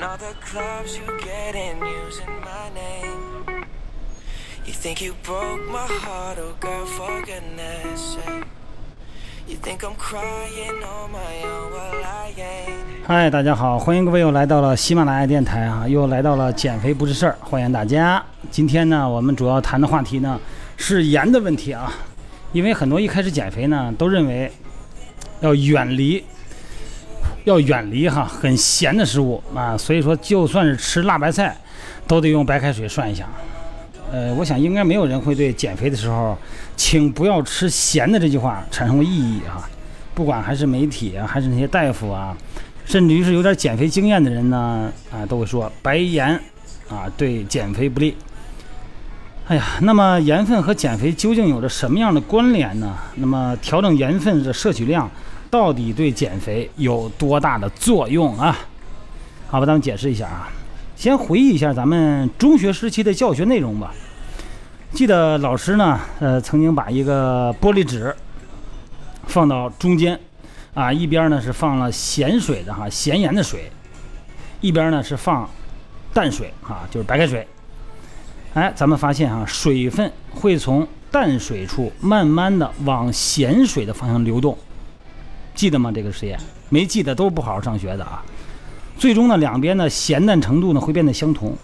In all the clubs you get in using my name. You think you broke my heart, oh girl, for goodness sake. You think I'm crying on my own, well I ain't. 嗨，大家好，欢迎各位又来到了喜马拉雅电台啊，又来到了减肥不是事儿，欢迎大家。今天呢，我们主要谈的话题呢是盐的问题啊，因为很多一开始减肥呢都认为要远离，要远离哈很咸的食物啊，所以说就算是吃辣白菜，都得用白开水涮一下。呃，我想应该没有人会对减肥的时候，请不要吃咸的这句话产生过异议哈。不管还是媒体啊，还是那些大夫啊，甚至于是有点减肥经验的人呢，啊，都会说白盐啊对减肥不利。哎呀，那么盐分和减肥究竟有着什么样的关联呢？那么调整盐分的摄取量，到底对减肥有多大的作用啊？好吧，咱们解释一下啊。先回忆一下咱们中学时期的教学内容吧。记得老师呢，呃，曾经把一个玻璃纸放到中间，啊，一边呢是放了咸水的哈，咸盐的水，一边呢是放淡水哈，就是白开水。哎，咱们发现哈，水分会从淡水处慢慢的往咸水的方向流动，记得吗？这个实验没记得都是不好好上学的啊。最终呢，两边的咸淡程度呢会变得相同，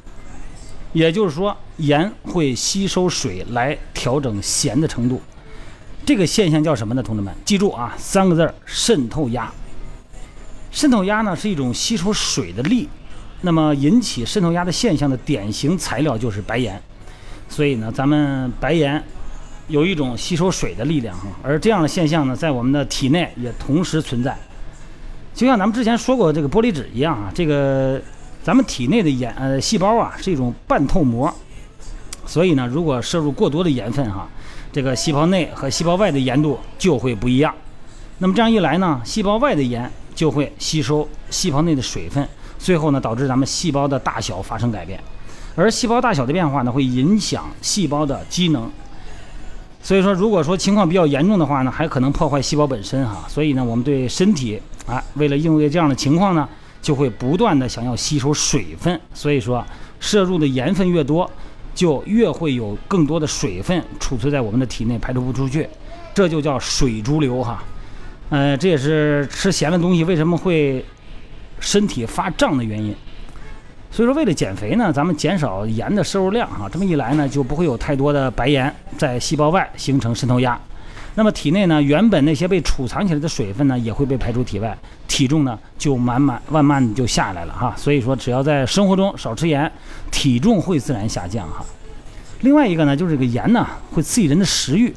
也就是说，盐会吸收水来调整咸的程度。这个现象叫什么呢？同志们，记住啊，三个字儿：渗透压。渗透压呢是一种吸收水的力，那么引起渗透压的现象的典型材料就是白盐。所以呢，咱们白盐有一种吸收水的力量哈，而这样的现象呢，在我们的体内也同时存在。就像咱们之前说过这个玻璃纸一样啊，这个咱们体内的盐呃细胞啊是一种半透膜，所以呢，如果摄入过多的盐分哈，这个细胞内和细胞外的盐度就会不一样。那么这样一来呢，细胞外的盐就会吸收细胞内的水分，最后呢导致咱们细胞的大小发生改变，而细胞大小的变化呢会影响细胞的机能。所以说，如果说情况比较严重的话呢，还可能破坏细胞本身哈。所以呢，我们对身体啊，为了应对这样的情况呢，就会不断的想要吸收水分。所以说，摄入的盐分越多，就越会有更多的水分储存在我们的体内，排出不出去，这就叫水逐流哈。呃，这也是吃咸的东西为什么会身体发胀的原因。所以说，为了减肥呢，咱们减少盐的摄入量哈，这么一来呢，就不会有太多的白盐在细胞外形成渗透压。那么体内呢，原本那些被储藏起来的水分呢，也会被排出体外，体重呢就慢慢慢慢就下来了哈。所以说，只要在生活中少吃盐，体重会自然下降哈。另外一个呢，就是这个盐呢会刺激人的食欲。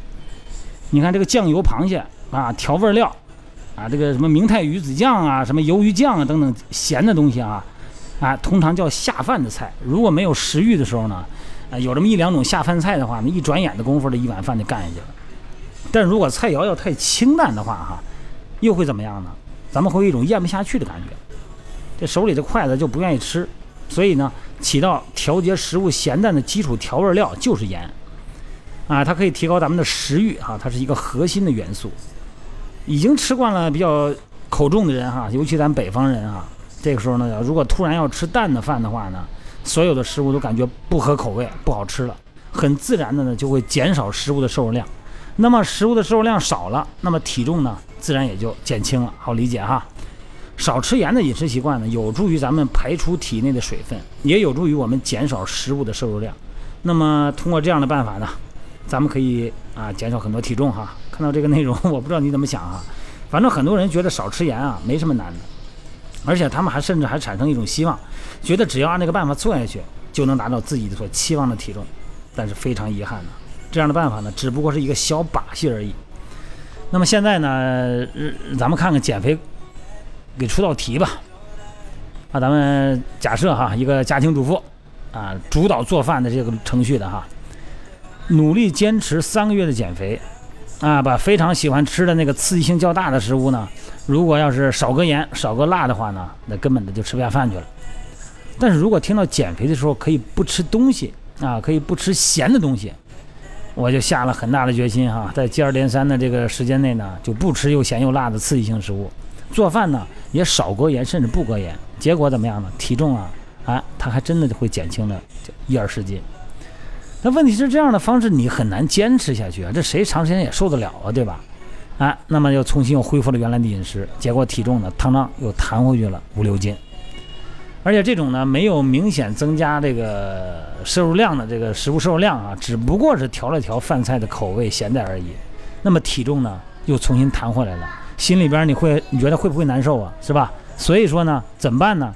你看这个酱油螃蟹啊，调味料啊，这个什么明太鱼子酱啊，什么鱿鱼酱啊等等咸的东西啊，啊，通常叫下饭的菜。如果没有食欲的时候呢，啊，有这么一两种下饭菜的话，那一转眼的功夫，这一碗饭就干下去了。但如果菜肴要太清淡的话，哈，又会怎么样呢？咱们会有一种咽不下去的感觉，这手里的筷子就不愿意吃。所以呢，起到调节食物咸淡的基础调味料就是盐，啊，它可以提高咱们的食欲哈，它是一个核心的元素。已经吃惯了比较口重的人哈，尤其咱北方人啊，这个时候呢，如果突然要吃淡的饭的话呢，所有的食物都感觉不合口味，不好吃了，很自然的呢就会减少食物的摄入量。那么食物的摄入量少了，那么体重呢自然也就减轻了，好理解哈。少吃盐的饮食习惯呢，有助于咱们排出体内的水分，也有助于我们减少食物的摄入量。那么通过这样的办法呢，咱们可以啊减少很多体重哈。看到这个内容，我不知道你怎么想啊。反正很多人觉得少吃盐啊没什么难的，而且他们还甚至还产生一种希望，觉得只要按这个办法做下去，就能达到自己所期望的体重。但是非常遗憾呢，这样的办法呢，只不过是一个小把戏而已。那么现在呢，咱们看看减肥，给出道题吧。啊，咱们假设哈，一个家庭主妇，啊，主导做饭的这个程序的哈，努力坚持三个月的减肥，啊，把非常喜欢吃的那个刺激性较大的食物呢，如果要是少搁盐、少搁辣的话呢，那根本的就吃不下饭去了。但是如果听到减肥的时候可以不吃东西啊，可以不吃咸的东西，我就下了很大的决心哈，在接二连三的这个时间内呢，就不吃又咸又辣的刺激性食物，做饭呢也少搁盐，甚至不搁盐，结果怎么样呢？体重啊，哎，它还真的会减轻了一二十斤。那问题是这样的方式你很难坚持下去啊，这谁长时间也受得了啊，对吧？哎，那么又重新又恢复了原来的饮食，结果体重呢，汤汤又弹回去了五六斤。而且这种呢，没有明显增加这个摄入量的这个食物摄入量啊，只不过是调了调饭菜的口味咸淡而已。那么体重呢，又重新弹回来了，心里边你会你觉得会不会难受啊？是吧？所以说呢，怎么办呢？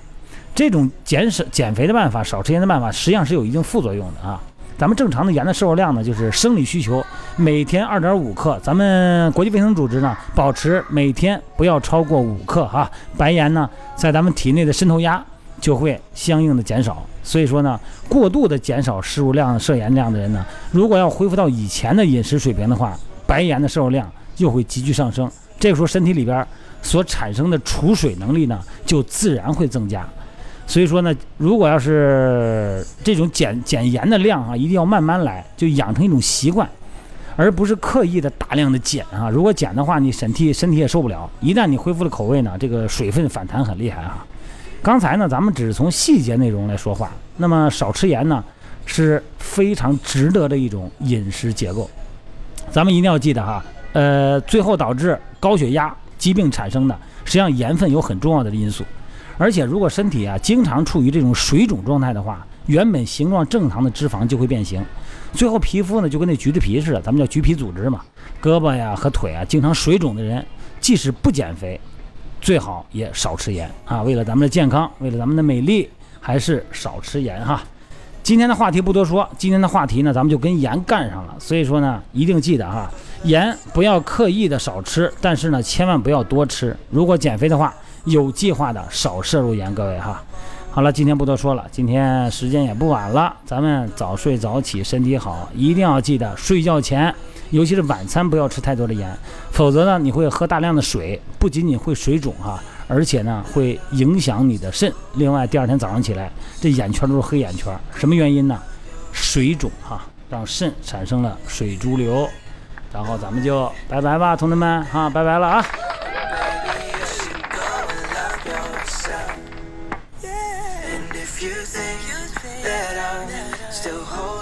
这种减少减肥的办法，少吃盐的办法，实际上是有一定副作用的啊。咱们正常的盐的摄入量呢，就是生理需求，每天二点五克。咱们国际卫生组织呢，保持每天不要超过五克哈。白盐呢，在咱们体内的渗透压。就会相应的减少，所以说呢，过度的减少摄入量、摄盐量的人呢，如果要恢复到以前的饮食水平的话，白盐的摄入量又会急剧上升，这个时候身体里边所产生的储水能力呢，就自然会增加。所以说呢，如果要是这种减减盐的量啊，一定要慢慢来，就养成一种习惯，而不是刻意的大量的减啊。如果减的话，你身体身体也受不了。一旦你恢复了口味呢，这个水分反弹很厉害啊。刚才呢，咱们只是从细节内容来说话。那么少吃盐呢，是非常值得的一种饮食结构。咱们一定要记得哈，呃，最后导致高血压疾病产生的，实际上盐分有很重要的因素。而且如果身体啊经常处于这种水肿状态的话，原本形状正常的脂肪就会变形，最后皮肤呢就跟那橘子皮似的，咱们叫橘皮组织嘛，胳膊呀和腿啊经常水肿的人，即使不减肥。最好也少吃盐啊！为了咱们的健康，为了咱们的美丽，还是少吃盐哈。今天的话题不多说，今天的话题呢，咱们就跟盐干上了。所以说呢，一定记得哈，盐不要刻意的少吃，但是呢，千万不要多吃。如果减肥的话，有计划的少摄入盐，各位哈。好了，今天不多说了，今天时间也不晚了，咱们早睡早起，身体好，一定要记得睡觉前。尤其是晚餐不要吃太多的盐，否则呢，你会喝大量的水，不仅仅会水肿哈，而且呢会影响你的肾。另外，第二天早上起来，这眼圈都是黑眼圈，什么原因呢？水肿哈，让肾产生了水潴留。然后咱们就拜拜吧，同志们哈，拜拜了啊。You think that I'm still holding